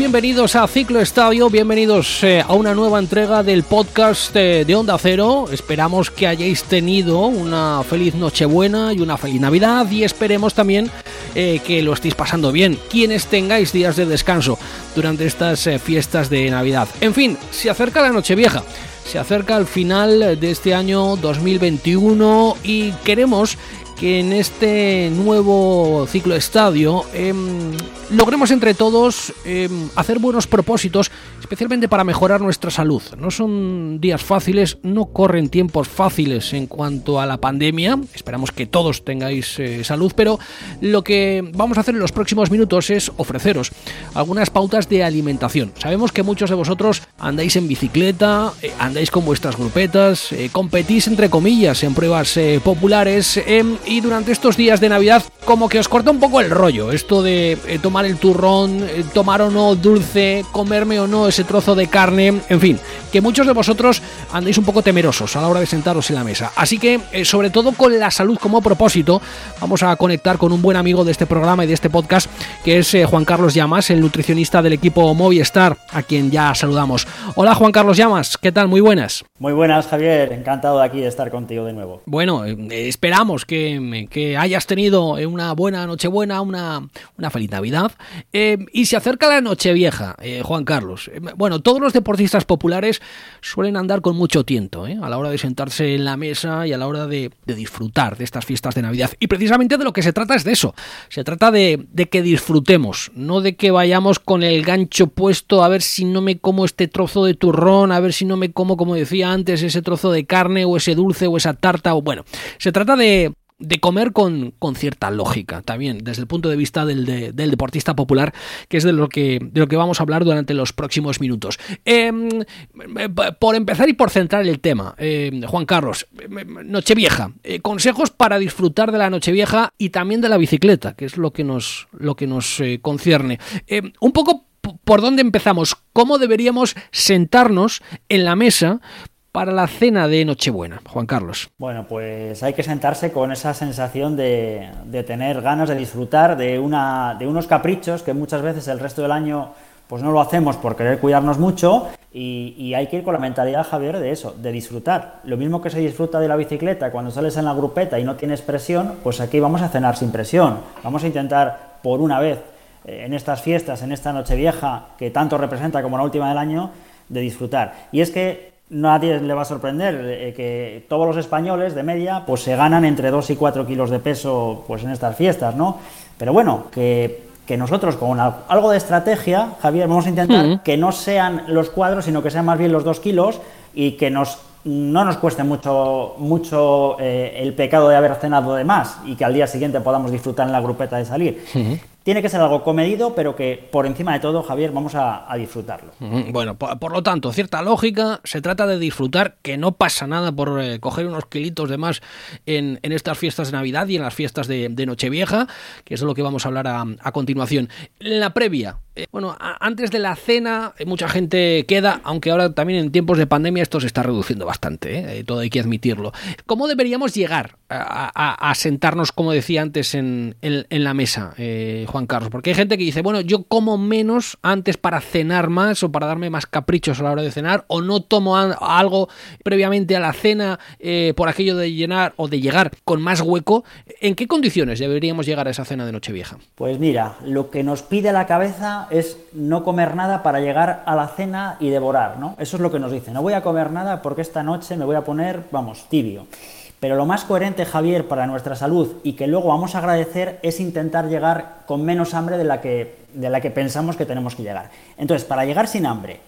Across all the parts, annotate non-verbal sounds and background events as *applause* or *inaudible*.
Bienvenidos a Ciclo Estadio, bienvenidos eh, a una nueva entrega del podcast eh, de Onda Cero. Esperamos que hayáis tenido una feliz Nochebuena y una feliz Navidad y esperemos también eh, que lo estéis pasando bien, quienes tengáis días de descanso durante estas fiestas de Navidad. En fin, se acerca la Nochevieja. Se acerca el final de este año 2021 y queremos que en este nuevo ciclo estadio em, logremos entre todos em, hacer buenos propósitos, especialmente para mejorar nuestra salud. No son días fáciles, no corren tiempos fáciles en cuanto a la pandemia. Esperamos que todos tengáis eh, salud, pero lo que vamos a hacer en los próximos minutos es ofreceros algunas pautas de alimentación. Sabemos que muchos de vosotros andáis en bicicleta, eh, andáis con vuestras grupetas, eh, competís entre comillas en pruebas populares em, y durante estos días de Navidad como que os corta un poco el rollo, esto de eh, tomar el turrón, eh, tomar o no dulce, comerme o no ese trozo de carne, en fin, que muchos de vosotros andéis un poco temerosos a la hora de sentaros en la mesa. Así que, eh, sobre todo con la salud como propósito, vamos a conectar con un buen amigo de este programa y de este podcast, que es Juan Carlos Llamas, el nutricionista del equipo Movistar, a quien ya saludamos. Hola Juan Carlos Llamas, ¿qué tal? Muy buenas. Muy buenas Javier, encantado de aquí de estar contigo de nuevo. Bueno, esperamos que, que hayas tenido una buena Nochebuena, una, una feliz Navidad. Eh, y se acerca la Nochevieja, eh, Juan Carlos. Eh, bueno, todos los deportistas populares suelen andar con mucho tiento a la hora de sentarse en la mesa y a la hora de, disfrutar de estas fiestas de Navidad. Y precisamente de lo que se trata es de eso. Se trata de, de que disfrutemos, no de que vayamos con el gancho puesto a ver si no me como este trozo de turrón, a ver si no me como, como decía antes, ese trozo de carne o ese dulce o esa tarta. O bueno, se trata de, de comer con, con, cierta lógica también desde el punto de vista del, del, deportista popular que es de lo que, de lo que vamos a hablar durante los próximos minutos. Em, por empezar y por centrar el tema em, Juan Carlos Nochevieja eh, consejos para disfrutar de la Nochevieja y también de la bicicleta que es lo que nos, lo que nos eh, concierne. Em, un poco por dónde empezamos, cómo deberíamos sentarnos en la mesa para la cena de Nochebuena, Juan Carlos? Bueno, pues hay que sentarse con esa sensación de, tener ganas de disfrutar de, una, de unos caprichos que muchas veces el resto del año pues no lo hacemos por querer cuidarnos mucho y, hay que ir con la mentalidad, Javier, de eso, de disfrutar. Lo mismo que se disfruta de la bicicleta cuando sales en la grupeta y no tienes presión, pues aquí vamos a cenar sin presión. Vamos a intentar por una vez eh, en estas fiestas, en esta noche vieja que tanto representa como la última del año, de disfrutar. Y es que nadie le va a sorprender eh, que todos los españoles de media pues se ganan entre 2 y 4 kilos de peso pues en estas fiestas, ¿no? Pero bueno, que, nosotros con algo de estrategia, Javier, vamos a intentar que no sean los cuadros, sino que sean más bien los 2 kilos y que nos no nos cueste mucho, mucho eh, el pecado de haber cenado de más y que al día siguiente podamos disfrutar en la grupeta de salir. Tiene que ser algo comedido, pero que por encima de todo, Javier, vamos a, disfrutarlo. Bueno, por, lo tanto, cierta lógica, se trata de disfrutar, que no pasa nada por eh, coger unos kilitos de más en, estas fiestas de Navidad y en las fiestas de, Nochevieja, que es de lo que vamos a hablar a, continuación. En la previa, bueno, antes de la cena, eh, mucha gente queda, aunque ahora también en tiempos de pandemia esto se está reduciendo bastante, todo hay que admitirlo. ¿Cómo deberíamos llegar a, sentarnos, como decía antes, en, en la mesa? Juan Carlos? Porque hay gente que dice, bueno, yo como menos antes para cenar más o para darme más caprichos a la hora de cenar, o no tomo algo previamente a la cena eh, por aquello de llenar o de llegar con más hueco. ¿En qué condiciones deberíamos llegar a esa cena de Nochevieja? Pues mira, lo que nos pide la cabeza es no comer nada para llegar a la cena y devorar, ¿no? Eso es lo que nos dice, no voy a comer nada porque esta noche me voy a poner, vamos, tibio. Pero lo más coherente, Javier, para nuestra salud y que luego vamos a agradecer es intentar llegar con menos hambre de la que, de la que pensamos que tenemos que llegar. Entonces, para llegar sin hambre,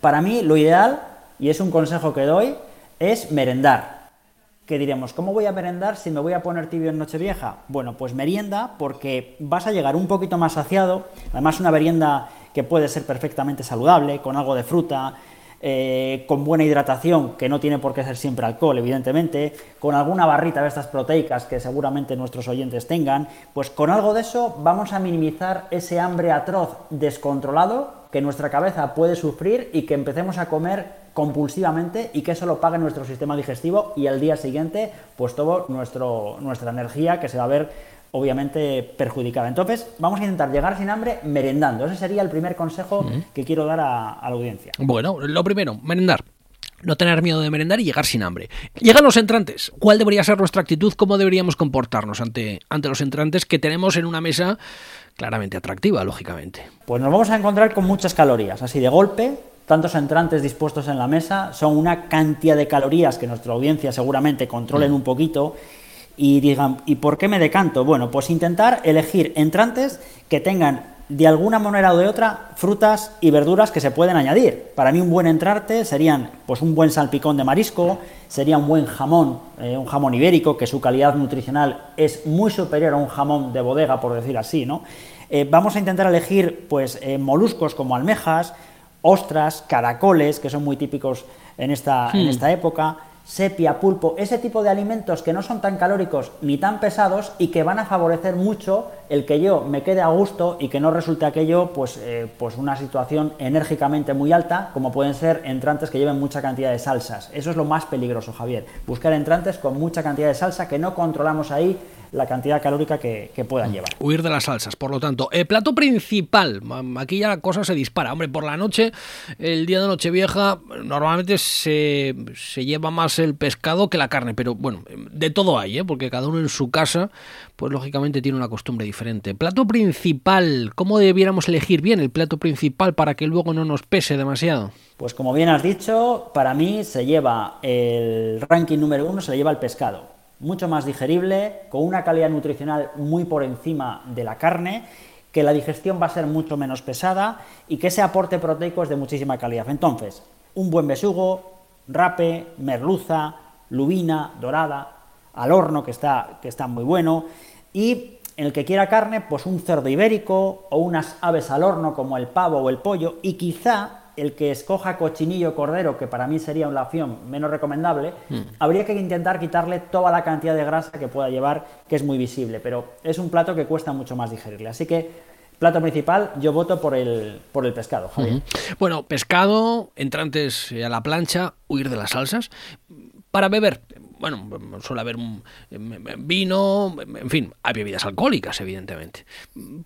para mí lo ideal, y es un consejo que doy, es merendar. ¿Qué diremos? ¿Cómo voy a merendar si me voy a poner tibio en Nochevieja? Bueno, pues merienda porque vas a llegar un poquito más saciado, además una merienda que puede ser perfectamente saludable, con algo de fruta, eh, con buena hidratación, que no tiene por qué ser siempre alcohol, evidentemente, con alguna barrita de estas proteicas que seguramente nuestros oyentes tengan, pues con algo de eso vamos a minimizar ese hambre atroz descontrolado que nuestra cabeza puede sufrir y que empecemos a comer compulsivamente y que eso lo pague nuestro sistema digestivo y al día siguiente pues todo nuestro, nuestra energía que se va a ver obviamente perjudicada. Entonces, vamos a intentar llegar sin hambre merendando. Ese sería el primer consejo que quiero dar a, la audiencia. Bueno, lo primero, merendar. No tener miedo de merendar y llegar sin hambre. Llegan los entrantes. ¿Cuál debería ser nuestra actitud? ¿Cómo deberíamos comportarnos ante, ante los entrantes que tenemos en una mesa claramente atractiva, lógicamente? Pues nos vamos a encontrar con muchas calorías. Así de golpe, tantos entrantes dispuestos en la mesa son una cantidad de calorías que nuestra audiencia seguramente controlen mm. un poquito y digan, ¿y por qué me decanto? Bueno, pues intentar elegir entrantes que tengan de alguna manera o de otra frutas y verduras que se pueden añadir. Para mí un buen entrante serían pues un buen salpicón de marisco, sería un buen jamón, eh, un jamón ibérico que su calidad nutricional es muy superior a un jamón de bodega por decir así, ¿no? Eh, vamos a intentar elegir pues eh, moluscos como almejas, ostras, caracoles que son muy típicos en esta, en hmm. esta época sepia, pulpo, ese tipo de alimentos que no son tan calóricos ni tan pesados y que van a favorecer mucho el que yo me quede a gusto y que no resulte aquello pues, eh, pues una situación enérgicamente muy alta, como pueden ser entrantes que lleven mucha cantidad de salsas. Eso es lo más peligroso, Javier. Buscar entrantes con mucha cantidad de salsa que no controlamos ahí la cantidad calórica que, puedan mm. llevar. Huir de las salsas, por lo tanto. El plato principal, aquí ya la cosa se dispara. Hombre, por la noche, el día de Nochevieja, normalmente se, se lleva más el pescado que la carne, pero bueno, de todo hay, ¿eh? porque cada uno en su casa, pues lógicamente tiene una costumbre diferente. Plato principal, ¿cómo debiéramos elegir bien el plato principal para que luego no nos pese demasiado? Pues como bien has dicho, para mí se lleva el ranking número uno, se le lleva el pescado mucho más digerible, con una calidad nutricional muy por encima de la carne, que la digestión va a ser mucho menos pesada y que ese aporte proteico es de muchísima calidad. Entonces, un buen besugo, rape, merluza, lubina, dorada, al horno que está, que está muy bueno, y el que quiera carne, pues un cerdo ibérico o unas aves al horno como el pavo o el pollo, y quizá el que escoja cochinillo cordero, que para mí sería una opción menos recomendable, hmm. habría que intentar quitarle toda la cantidad de grasa que pueda llevar, que es muy visible, pero es un plato que cuesta mucho más digerirle. Así que plato principal, yo voto por el, por el pescado. Bueno, pescado, entrantes a la plancha, huir de las salsas. Para beber, bueno, suele haber un, vino, en fin, hay bebidas alcohólicas, evidentemente.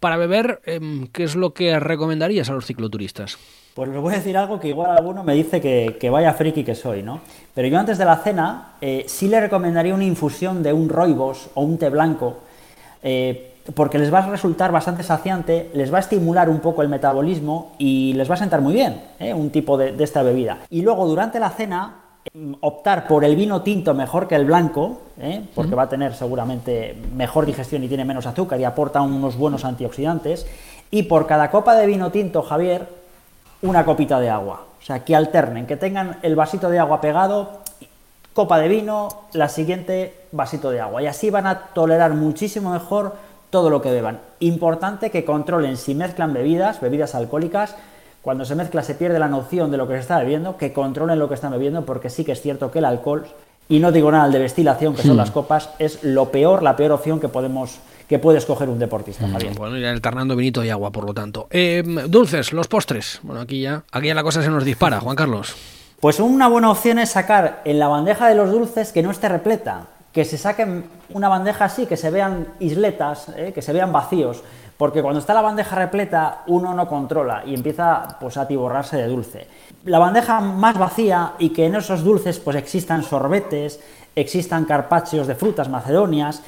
Para beber, em, ¿qué es lo que recomendarías a los cicloturistas? Pues les voy a decir algo que igual alguno me dice que, vaya friki que soy, ¿no? Pero yo antes de la cena eh, sí le recomendaría una infusión de un roibos o un té blanco, eh, porque les va a resultar bastante saciante, les va a estimular un poco el metabolismo y les va a sentar muy bien ¿eh? un tipo de, esta bebida. Y luego durante la cena optar por el vino tinto mejor que el blanco, porque va a tener seguramente mejor digestión y tiene menos azúcar y aporta unos buenos antioxidantes. Y por cada copa de vino tinto, Javier, una copita de agua. O sea, que alternen, que tengan el vasito de agua pegado, copa de vino, la siguiente vasito de agua. Y así van a tolerar muchísimo mejor todo lo que beban. Importante que controlen si mezclan bebidas, bebidas alcohólicas. Cuando se mezcla se pierde la noción de lo que se está bebiendo, que controlen lo que están bebiendo, porque sí que es cierto que el alcohol, y no digo nada de destilación, que son hmm. las copas, es lo peor, la peor opción que podemos que puede escoger un deportista, mm, Bueno, ir alternando vinito y agua, por lo tanto. Eh, dulces, los postres. Bueno, aquí ya, aquí ya la cosa se nos dispara, Juan Carlos. Pues una buena opción es sacar en la bandeja de los dulces que no esté repleta, que se saquen una bandeja así, que se vean isletas, eh, que se vean vacíos, porque cuando está la bandeja repleta uno no controla y empieza pues a atiborrarse de dulce. La bandeja más vacía y que en esos dulces pues existan sorbetes, existan carpaccios de frutas macedonias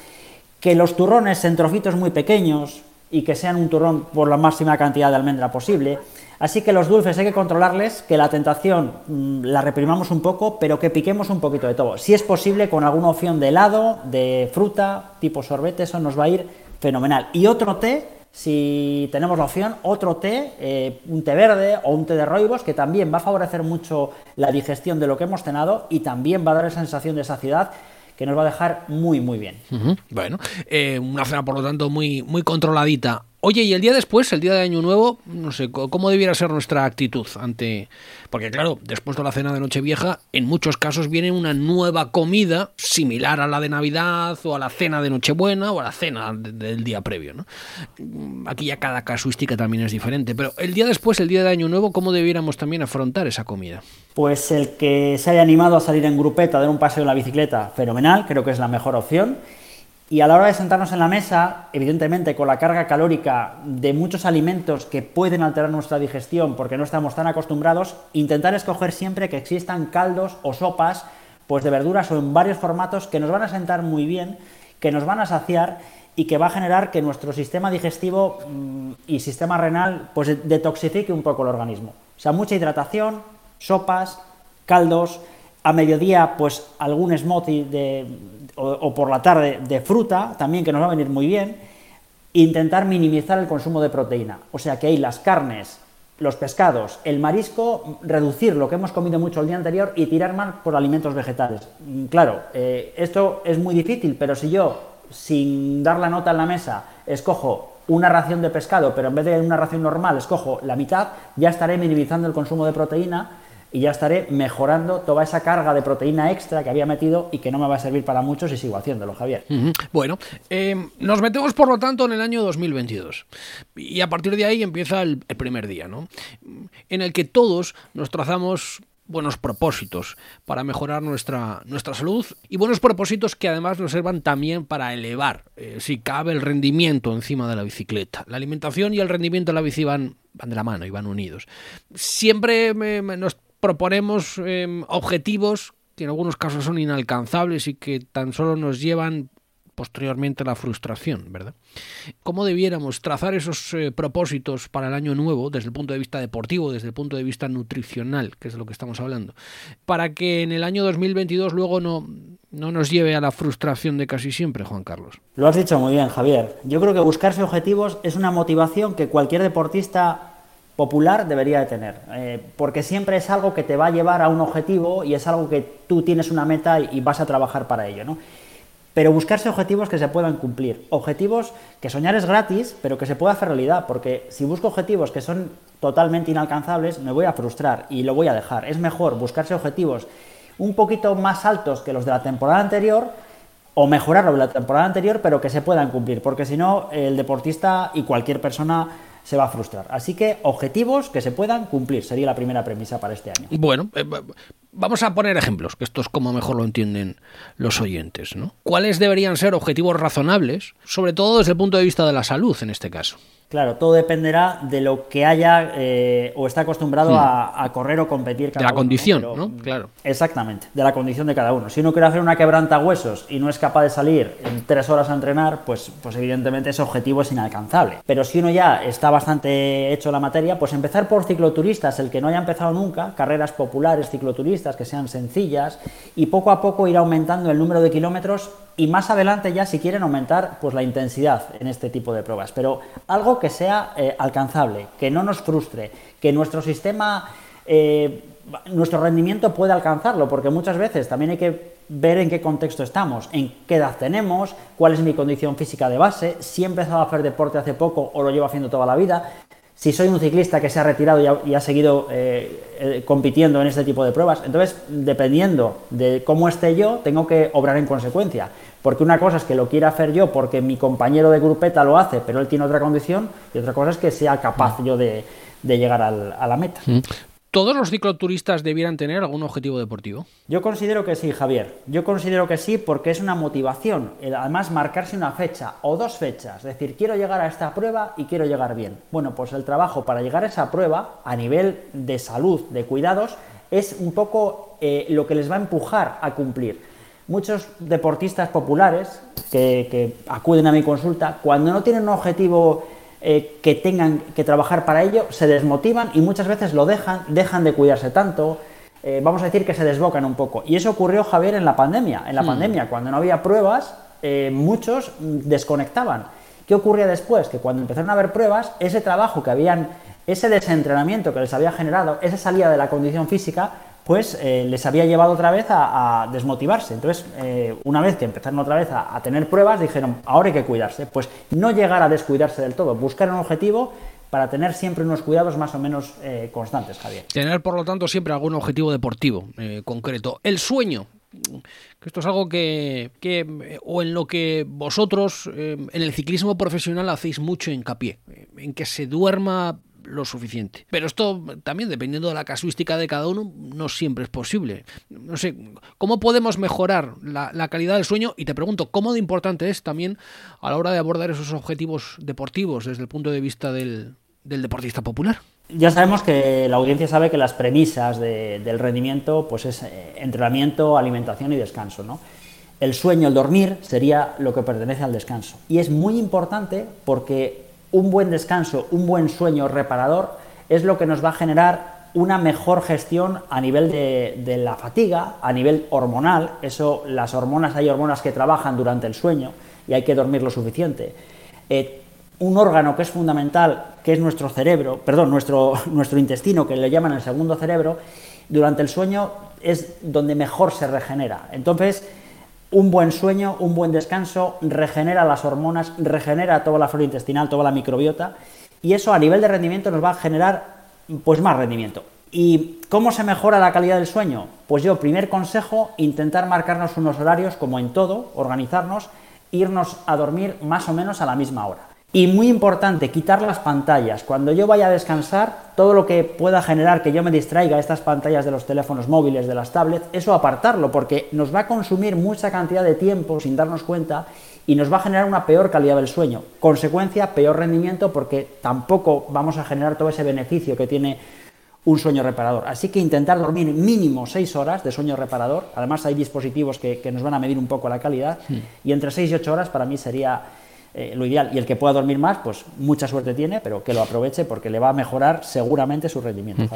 que los turrones en trocitos muy pequeños y que sean un turrón por la máxima cantidad de almendra posible. Así que los dulces hay que controlarles, que la tentación mm, la reprimamos un poco, pero que piquemos un poquito de todo. Si es posible, con alguna opción de helado, de fruta, tipo sorbete, eso nos va a ir fenomenal. Y otro té, si tenemos la opción, otro té, eh, un té verde o un té de roibos, que también va a favorecer mucho la digestión de lo que hemos cenado y también va a dar esa sensación de saciedad que nos va a dejar muy, muy bien. Bueno, eh, una cena, por lo tanto, muy, muy controladita. Oye, y el día después, el día de Año Nuevo, no sé, ¿cómo debiera ser nuestra actitud ante...? Porque claro, después de la cena de Nochevieja, en muchos casos viene una nueva comida similar a la de Navidad o a la cena de Nochebuena o a la cena del día previo, ¿no? Aquí ya cada casuística también es diferente, pero el día después, el día de Año Nuevo, ¿cómo debiéramos también afrontar esa comida? Pues el que se haya animado a salir en grupeta, a dar un paseo en la bicicleta, fenomenal, creo que es la mejor opción. Y a la hora de sentarnos en la mesa, evidentemente con la carga calórica de muchos alimentos que pueden alterar nuestra digestión porque no estamos tan acostumbrados, intentar escoger siempre que existan caldos o sopas pues de verduras o en varios formatos que nos van a sentar muy bien, que nos van a saciar y que va a generar que nuestro sistema digestivo mm, y sistema renal pues detoxifique un poco el organismo. O sea, mucha hidratación, sopas, caldos, a mediodía pues algún smoothie de, o, por la tarde de fruta, también que nos va a venir muy bien, intentar minimizar el consumo de proteína. O sea que hay las carnes, los pescados, el marisco, reducir lo que hemos comido mucho el día anterior y tirar más por alimentos vegetales. Mm, claro, eh, esto es muy difícil, pero si yo, sin dar la nota en la mesa, escojo una ración de pescado, pero en vez de una ración normal escojo la mitad, ya estaré minimizando el consumo de proteína y ya estaré mejorando toda esa carga de proteína extra que había metido y que no me va a servir para mucho si sigo haciéndolo, Javier. Bueno, eh, nos metemos por lo tanto en el año 2022 y a partir de ahí empieza el, primer día, ¿no? En el que todos nos trazamos buenos propósitos para mejorar nuestra, nuestra salud y buenos propósitos que además nos sirvan también para elevar, eh, si cabe, el rendimiento encima de la bicicleta. La alimentación y el rendimiento de la bici van, van de la mano y van unidos. Siempre nos proponemos em, objetivos que en algunos casos son inalcanzables y que tan solo nos llevan posteriormente a la frustración, ¿verdad? ¿Cómo debiéramos trazar esos eh, propósitos para el año nuevo desde el punto de vista deportivo, desde el punto de vista nutricional, que es de lo que estamos hablando, para que en el año 2022 luego no, no nos lleve a la frustración de casi siempre, Juan Carlos? Lo has dicho muy bien, Javier. Yo creo que buscarse objetivos es una motivación que cualquier deportista popular debería de tener, eh, porque siempre es algo que te va a llevar a un objetivo y es algo que tú tienes una meta y, vas a trabajar para ello, ¿no? Pero buscarse objetivos que se puedan cumplir, objetivos que soñar es gratis, pero que se pueda hacer realidad, porque si busco objetivos que son totalmente inalcanzables, me voy a frustrar y lo voy a dejar. Es mejor buscarse objetivos un poquito más altos que los de la temporada anterior, o mejorarlo de la temporada anterior, pero que se puedan cumplir, porque si no, el deportista y cualquier persona se va a frustrar. Así que objetivos que se puedan cumplir sería la primera premisa para este año. Bueno, eh, vamos a poner ejemplos, que esto es como mejor lo entienden los oyentes. ¿no? ¿Cuáles deberían ser objetivos razonables, sobre todo desde el punto de vista de la salud en este caso? Claro, todo dependerá de lo que haya eh, o está acostumbrado hmm. a, correr o competir. Cada de la condición, ¿no? Claro. Exactamente, de la condición de cada uno. Si uno quiere hacer una quebranta huesos y no es capaz de salir en tres horas a entrenar, pues, pues evidentemente ese objetivo es inalcanzable. Pero si uno ya está bastante hecho la materia, pues empezar por cicloturistas, el que no haya empezado nunca, carreras populares cicloturistas que sean sencillas y poco a poco ir aumentando el número de kilómetros y más adelante ya si quieren aumentar pues la intensidad en este tipo de pruebas, pero algo que sea eh, alcanzable, que no nos frustre, que nuestro sistema, eh, nuestro rendimiento pueda alcanzarlo, porque muchas veces también hay que ver en qué contexto estamos, en qué edad tenemos, cuál es mi condición física de base, si he empezado a hacer deporte hace poco o lo llevo haciendo toda la vida, si soy un ciclista que se ha retirado y ha, seguido eh, eh, compitiendo en este tipo de pruebas. Entonces, dependiendo de cómo esté yo, tengo que obrar en consecuencia. Porque una cosa es que lo quiera hacer yo porque mi compañero de grupeta lo hace, pero él tiene otra condición, y otra cosa es que sea capaz yo de, llegar a la meta. ¿Todos los cicloturistas debieran tener algún objetivo deportivo? Yo considero que sí, Javier. Yo considero que sí porque es una motivación. Además, marcarse una fecha o dos fechas. Es decir, quiero llegar a esta prueba y quiero llegar bien. Bueno, pues el trabajo para llegar a esa prueba, a nivel de salud, de cuidados, es un poco eh, lo que les va a empujar a cumplir. Muchos deportistas populares que, que acuden a mi consulta, cuando no tienen un objetivo eh, que tengan que trabajar para ello, se desmotivan y muchas veces lo dejan, dejan de cuidarse tanto, eh, vamos a decir que se desbocan un poco. Y eso ocurrió, Javier, en la pandemia. En la hmm. pandemia, cuando no había pruebas, eh, muchos desconectaban. ¿Qué ocurría después? Que cuando empezaron a haber pruebas, ese trabajo que habían, ese desentrenamiento que les había generado, esa salida de la condición física, pues eh, les había llevado otra vez a, desmotivarse. Entonces, eh, una vez que empezaron otra vez a, tener pruebas, dijeron, ahora hay que cuidarse. Pues no llegar a descuidarse del todo, buscar un objetivo para tener siempre unos cuidados más o menos eh, constantes, Javier. Tener, por lo tanto, siempre algún objetivo deportivo concreto. El sueño, que esto es algo que, o en lo que vosotros en el ciclismo profesional hacéis mucho hincapié, en que se duerma lo suficiente. Pero esto también, dependiendo de la casuística de cada uno, no siempre es posible. No sé, ¿cómo podemos mejorar la, calidad del sueño? Y te pregunto, ¿cómo de importante es también a la hora de abordar esos objetivos deportivos desde el punto de vista del, deportista popular? Ya sabemos que la audiencia sabe que las premisas del rendimiento pues es eh, entrenamiento, alimentación y descanso, ¿no? El sueño, el dormir, sería lo que pertenece al descanso. Y es muy importante porque un buen descanso, un buen sueño reparador es lo que nos va a generar una mejor gestión a nivel de, la fatiga, a nivel hormonal. Eso, las hormonas, hay hormonas que trabajan durante el sueño y hay que dormir lo suficiente. Eh, un órgano que es fundamental, que es nuestro cerebro, perdón, nuestro, *laughs* nuestro intestino, que le llaman el segundo cerebro, durante el sueño es donde mejor se regenera. Entonces, un buen sueño, un buen descanso, regenera las hormonas, regenera toda la flora intestinal, toda la microbiota, y eso a nivel de rendimiento nos va a generar pues más rendimiento. ¿Y cómo se mejora la calidad del sueño? Pues yo, primer consejo, intentar marcarnos unos horarios como en todo, organizarnos, irnos a dormir más o menos a la misma hora. Y muy importante, quitar las pantallas. Cuando yo vaya a descansar, todo lo que pueda generar que yo me distraiga estas pantallas de los teléfonos móviles, de las tablets, eso apartarlo, porque nos va a consumir mucha cantidad de tiempo sin darnos cuenta y nos va a generar una peor calidad del sueño. Consecuencia, peor rendimiento, porque tampoco vamos a generar todo ese beneficio que tiene un sueño reparador. Así que intentar dormir mínimo 6 horas de sueño reparador. Además hay dispositivos que, nos van a medir un poco la calidad. Y entre 6 y 8 horas para mí sería eh, lo ideal. Y el que pueda dormir más, pues mucha suerte tiene, pero que lo aproveche porque le va a mejorar seguramente su rendimiento. Mm.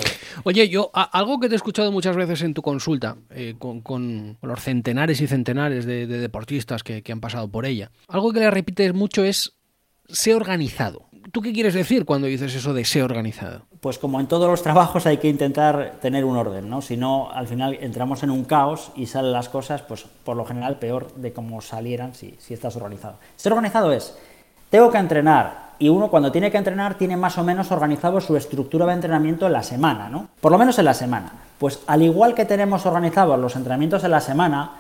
Oye, yo algo que te he escuchado muchas veces en tu consulta eh, con, los centenares y centenares de, deportistas que, que, han pasado por ella, algo que le repites mucho es ser organizado. ¿Tú qué quieres decir cuando dices eso de ser organizado? pues como en todos los trabajos hay que intentar tener un orden, ¿no? Si no, al final entramos en un caos y salen las cosas, pues por lo general peor de cómo salieran si, si estás organizado. Ser organizado es, tengo que entrenar, y uno cuando tiene que entrenar tiene más o menos organizado su estructura de entrenamiento en la semana, ¿no? Por lo menos en la semana. Pues al igual que tenemos organizados los entrenamientos en la semana,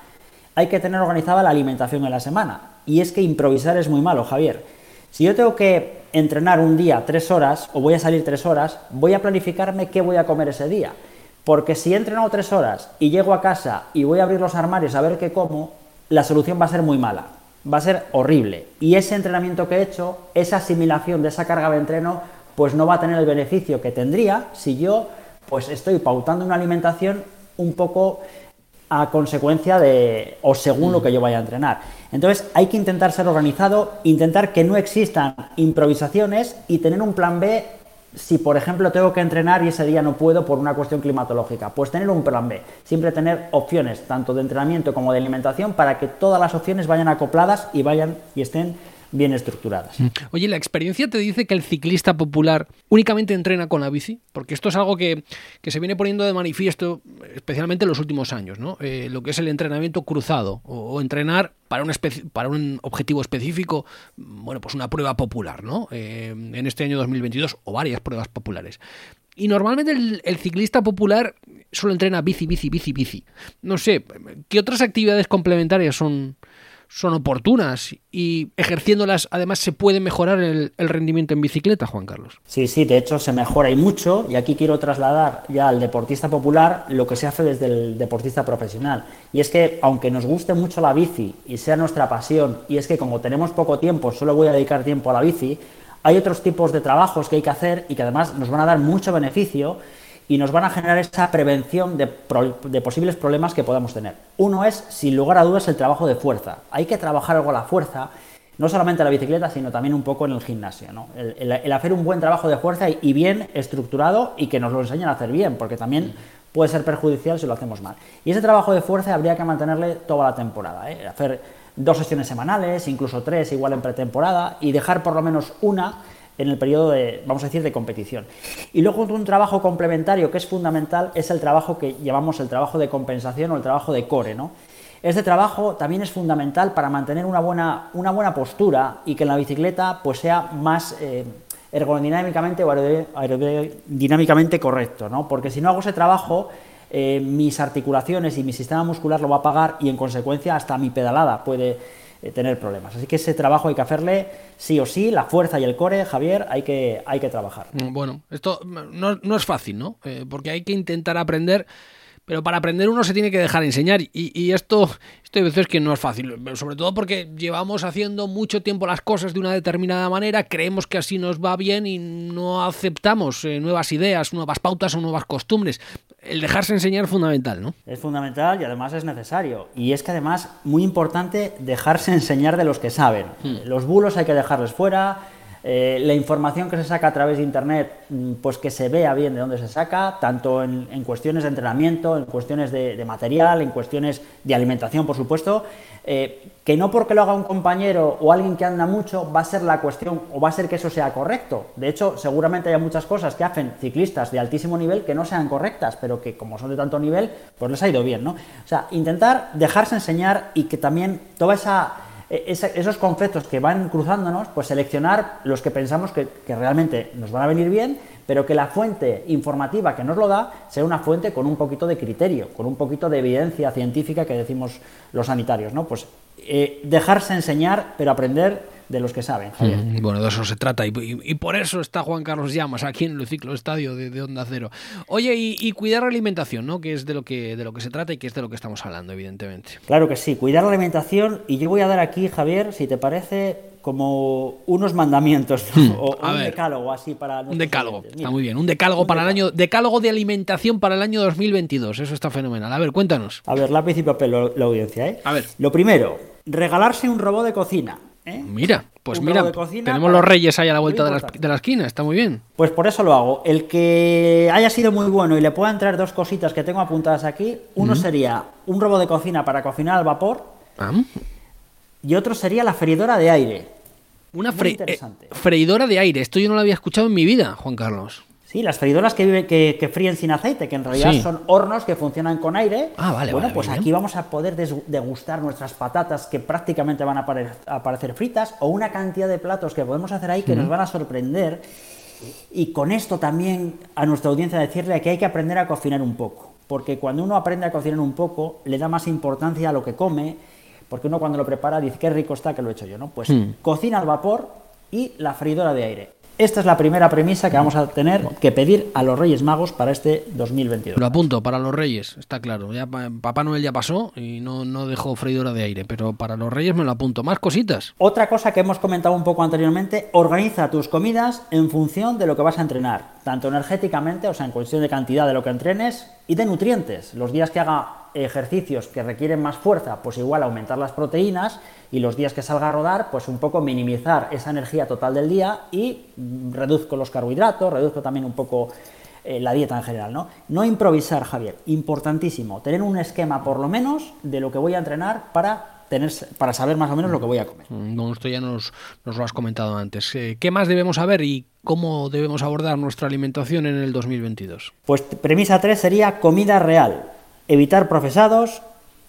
hay que tener organizada la alimentación en la semana. Y es que improvisar es muy malo, Javier. Si yo tengo que entrenar un día tres horas o voy a salir tres horas, voy a planificarme qué voy a comer ese día. Porque si he entrenado tres horas y llego a casa y voy a abrir los armarios a ver qué como, la solución va a ser muy mala, va a ser horrible. Y ese entrenamiento que he hecho, esa asimilación de esa carga de entreno, pues no va a tener el beneficio que tendría si yo pues estoy pautando una alimentación un poco a consecuencia de o según lo que yo vaya a entrenar. Entonces hay que intentar ser organizado, intentar que no existan improvisaciones y tener un plan B si por ejemplo tengo que entrenar y ese día no puedo por una cuestión climatológica, pues tener un plan B, siempre tener opciones tanto de entrenamiento como de alimentación para que todas las opciones vayan acopladas y vayan y estén bien estructuradas. Mm. Oye, ¿la experiencia te dice que el ciclista popular únicamente entrena con la bici? Porque esto es algo que, se viene poniendo de manifiesto, especialmente en los últimos años, ¿no? Eh, lo que es el entrenamiento cruzado o, entrenar para un, para un objetivo específico, bueno, pues una prueba popular, ¿no? Eh, en este año 2022 o varias pruebas populares. Y normalmente el, el, ciclista popular solo entrena bici, bici, bici, bici. No sé, ¿qué otras actividades complementarias son, son oportunas y ejerciéndolas además se puede mejorar el, rendimiento en bicicleta, Juan Carlos. Sí, sí, de hecho se mejora y mucho y aquí quiero trasladar ya al deportista popular lo que se hace desde el deportista profesional. Y es que aunque nos guste mucho la bici y sea nuestra pasión y es que como tenemos poco tiempo, solo voy a dedicar tiempo a la bici, hay otros tipos de trabajos que hay que hacer y que además nos van a dar mucho beneficio y nos van a generar esa prevención de, posibles problemas que podamos tener. Uno es, sin lugar a dudas, el trabajo de fuerza. Hay que trabajar algo la fuerza, no solamente en la bicicleta, sino también un poco en el gimnasio. El, hacer un buen trabajo de fuerza y, bien estructurado y que nos lo enseñen a hacer bien, porque también puede ser perjudicial si lo hacemos mal. Y ese trabajo de fuerza habría que mantenerle toda la temporada. ¿eh? Hacer dos sesiones semanales, incluso tres, igual en pretemporada, y dejar por lo menos una en el periodo de, vamos a decir, de competición. Y luego un trabajo complementario que es fundamental es el trabajo que llamamos el trabajo de compensación o el trabajo de core, ¿no? Este trabajo también es fundamental para mantener una buena, una buena postura y que la bicicleta pues, sea más eh, ergodinámicamente o aerodinámicamente correcto, ¿no? Porque si no hago ese trabajo, eh, mis articulaciones y mi sistema muscular lo va a pagar y en consecuencia hasta mi pedalada puede eh, tener problemas. Así que ese trabajo hay que hacerle sí o sí, la fuerza y el core, Javier, hay que, hay que trabajar. Bueno, esto no, es fácil, ¿no? porque hay que intentar aprender pero para aprender uno se tiene que dejar enseñar y, esto, esto hay veces que no es fácil, sobre todo porque llevamos haciendo mucho tiempo las cosas de una determinada manera, creemos que así nos va bien y no aceptamos eh, nuevas ideas, nuevas pautas o nuevas costumbres. El dejarse enseñar es fundamental, ¿no? Es fundamental y además es necesario. Y es que además, muy importante, dejarse *laughs* enseñar de los que saben. Hmm. Los bulos hay que dejarles fuera, eh, la información que se saca a través de Internet, mm, pues que se vea bien de dónde se saca, tanto en, cuestiones de entrenamiento, en cuestiones de, material, en cuestiones de alimentación, por supuesto, eh, que no porque lo haga un compañero o alguien que anda mucho va a ser la cuestión o va a ser que eso sea correcto. De hecho, seguramente hay muchas cosas que hacen ciclistas de altísimo nivel que no sean correctas, pero que como son de tanto nivel, pues les ha ido bien, ¿no? O sea, intentar dejarse enseñar y que también toda esa e, esos conceptos que van cruzándonos, pues seleccionar los que pensamos que, realmente nos van a venir bien, pero que la fuente informativa que nos lo da sea una fuente con un poquito de criterio, con un poquito de evidencia científica que decimos los sanitarios, ¿no? Pues eh, dejarse enseñar, pero aprender de los que saben. Mm, bueno, de eso se trata y, por eso está Juan Carlos Llamas aquí en el ciclo estadio de, Onda Cero. Oye, y, cuidar la alimentación, ¿no? Que es de lo que, de lo que se trata y que es de lo que estamos hablando, evidentemente. Claro que sí, cuidar la alimentación y yo voy a dar aquí, Javier, si te parece, como unos mandamientos hmm, o, un decálogo así para un decálogo está muy bien un decálogo para el año decálogo de alimentación para el año 2022 eso está fenomenal. A ver cuéntanos. A ver lápiz y papel la audiencia eh a ver. Lo primero regalarse un robot de cocina ¿Eh? Mira, pues mira, tenemos los reyes ahí a la vuelta de la, esquina, está muy bien. Pues por eso lo hago. El que haya sido muy bueno y le puedan traer dos cositas que tengo apuntadas aquí, uno sería un robot de cocina para cocinar al vapor ah. y otro sería la freidora de aire. Una eh, freidora de aire, esto yo no lo había escuchado en mi vida, Juan Carlos. Sí, las freidoras que, que, fríen sin aceite, que en realidad son hornos que funcionan con aire. Ah, vale, bueno, pues aquí vamos a poder degustar nuestras patatas que prácticamente van a aparecer fritas o una cantidad de platos que podemos hacer ahí que nos van a sorprender. Y con esto también a nuestra audiencia decirle que hay que aprender a cocinar un poco. Porque cuando uno aprende a cocinar un poco, le da más importancia a lo que come. Porque uno cuando lo prepara dice, qué rico está que lo he hecho yo, ¿no? Pues hmm. cocina al vapor y la freidora de aire. Esta es la primera premisa que vamos a tener que pedir a los Reyes Magos para este 2022. Lo apunto, para los Reyes, está claro. Ya, Papá Noel ya pasó y no, no dejó freidora de aire, pero para los Reyes me lo apunto. Más cositas. Otra cosa que hemos comentado un poco anteriormente, organiza tus comidas en función de lo que vas a entrenar, tanto energéticamente, o sea, en cuestión de cantidad de lo que entrenes, y de nutrientes. Los días que haga ejercicios que requieren más fuerza, pues igual aumentar las proteínas y los días que salga a rodar, pues un poco minimizar esa energía total del día y reduzco los carbohidratos, reduzco también un poco eh, la dieta en general, ¿no? No improvisar, Javier, importantísimo, tener un esquema por lo menos de lo que voy a entrenar para Tener, para saber más o menos lo que voy a comer. Mm, esto ya nos, nos lo has comentado antes. Eh, ¿Qué más debemos saber y cómo debemos abordar nuestra alimentación en el 2022? Pues premisa 3 sería comida real evitar procesados,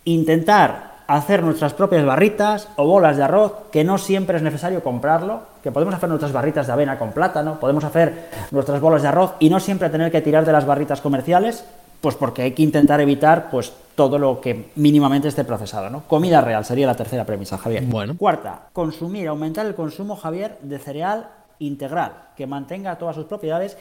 intentar hacer nuestras propias barritas o bolas de arroz, que no siempre es necesario comprarlo, que podemos hacer nuestras barritas de avena con plátano, podemos hacer nuestras bolas de arroz y no siempre tener que tirar de las barritas comerciales, pues porque hay que intentar evitar pues todo lo que mínimamente esté procesado, ¿no? Comida real sería la tercera premisa, Javier. Bueno. Cuarta, consumir, aumentar el consumo, Javier, de cereal integral, que mantenga todas sus propiedades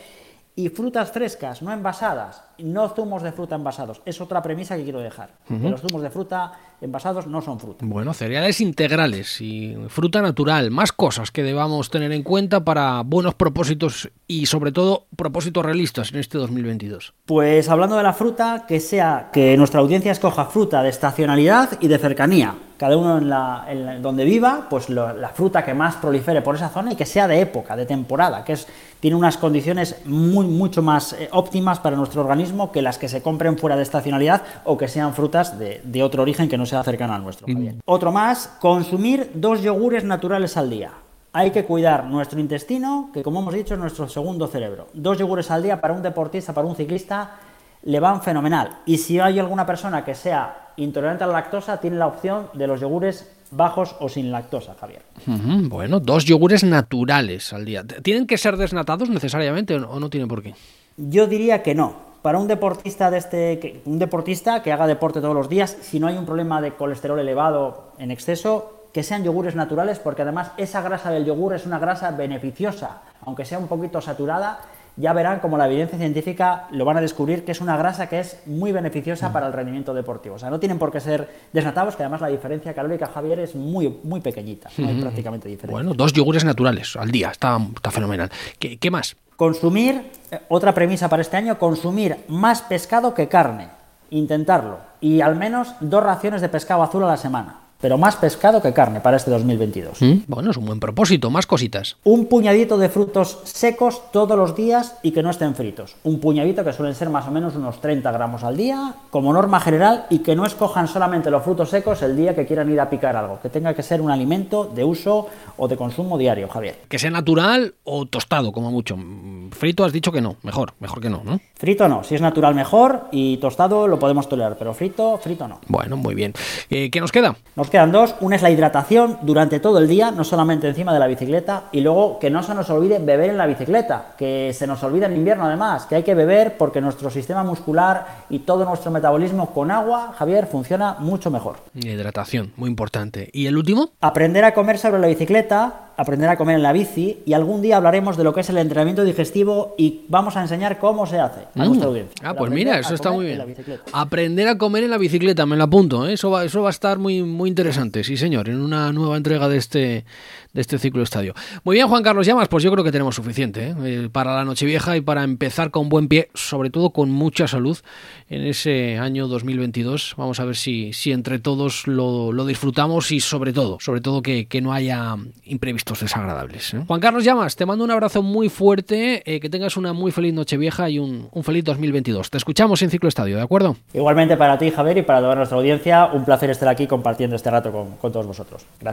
y frutas frescas, no envasadas, no zumos de fruta envasados. Es otra premisa que quiero dejar. los zumos de fruta envasados no son fruta. Bueno, cereales integrales y fruta natural, más cosas que debamos tener en cuenta para buenos propósitos y sobre todo propósitos realistas en este 2022. Pues hablando de la fruta, que sea que nuestra audiencia escoja fruta de estacionalidad y de cercanía. Cada uno en, la, donde viva, pues la fruta que más prolifere por esa zona y que sea de época, de temporada, que es, tiene unas condiciones muy, mucho más eh, óptimas para nuestro organismo que las que se compren fuera de estacionalidad o que sean frutas de, de otro origen que no sea cercano al nuestro. Otro más, consumir dos yogures naturales al día. Hay que cuidar nuestro intestino, que como hemos dicho es nuestro segundo cerebro. Dos yogures al día para un deportista, para un ciclista, le van fenomenal. Y si hay alguna persona que sea intolerante a la lactosa, tiene la opción de los yogures bajos o sin lactosa, Javier. bueno, dos yogures naturales al día. ¿Tienen que ser desnatados necesariamente o no tienen por qué? Yo diría que no. Para un deportista de este, un deportista que haga deporte todos los días, si no hay un problema de colesterol elevado en exceso, que sean yogures naturales, porque además esa grasa del yogur es una grasa beneficiosa, aunque sea un poquito saturada, ya verán como la evidencia científica lo van a descubrir que es una grasa que es muy beneficiosa para el rendimiento deportivo. O sea, no tienen por qué ser desnatados, que además la diferencia calórica, Javier, es muy, muy pequeñita, no hay prácticamente diferencia. Bueno, dos yogures naturales al día, está, está fenomenal. ¿Qué, ¿Qué más? Consumir, eh, otra premisa para este año, consumir más pescado que carne. Intentarlo. Y al menos dos raciones de pescado azul a la semana pero más pescado que carne para este 2022. Mm, bueno, es un buen propósito, más cositas. Un puñadito de frutos secos todos los días y que no estén fritos. Un puñadito que suelen ser más o menos unos 30 gramos al día, como norma general, y que no escojan solamente los frutos secos el día que quieran ir a picar algo, que tenga que ser un alimento de uso o de consumo diario, Javier. Que sea natural o tostado, como mucho. Frito has dicho que no, mejor, mejor que no, ¿no? Frito no, si es natural mejor y tostado lo podemos tolerar, pero frito, frito no. Bueno, muy bien. Eh, ¿Qué nos queda? Nos quedan dos. Una es la hidratación durante todo el día, no solamente encima de la bicicleta. Y luego que no se nos olvide beber en la bicicleta, que se nos olvida en invierno además, que hay que beber porque nuestro sistema muscular y todo nuestro metabolismo con agua, Javier, funciona mucho mejor. Hidratación, muy importante. ¿Y el último? Aprender a comer sobre la bicicleta aprender a comer en la bici y algún día hablaremos de lo que es el entrenamiento digestivo y vamos a enseñar cómo se hace a nuestra mm. audiencia. Ah, pues mira, eso está muy bien. Aprender a comer en la bicicleta, me lo apunto, ¿eh? eso, va, eso va a estar muy, muy interesante, sí señor, en una nueva entrega de este, de este ciclo estadio. Muy bien, Juan Carlos Llamas, pues yo creo que tenemos suficiente ¿eh? Eh, para la Nochevieja y para empezar con buen pie, sobre todo con mucha salud en ese año 2022. Vamos a ver si, si entre todos lo, lo disfrutamos y sobre todo, sobre todo que, que no haya imprevistos desagradables. ¿eh? Juan Carlos Llamas, te mando un abrazo muy fuerte, que tengas una muy feliz noche vieja y un, un, feliz 2022. Te escuchamos en Ciclo Estadio, ¿de acuerdo? Igualmente para ti, Javier, y para toda nuestra audiencia, un placer estar aquí compartiendo este rato con, con todos vosotros. Gracias.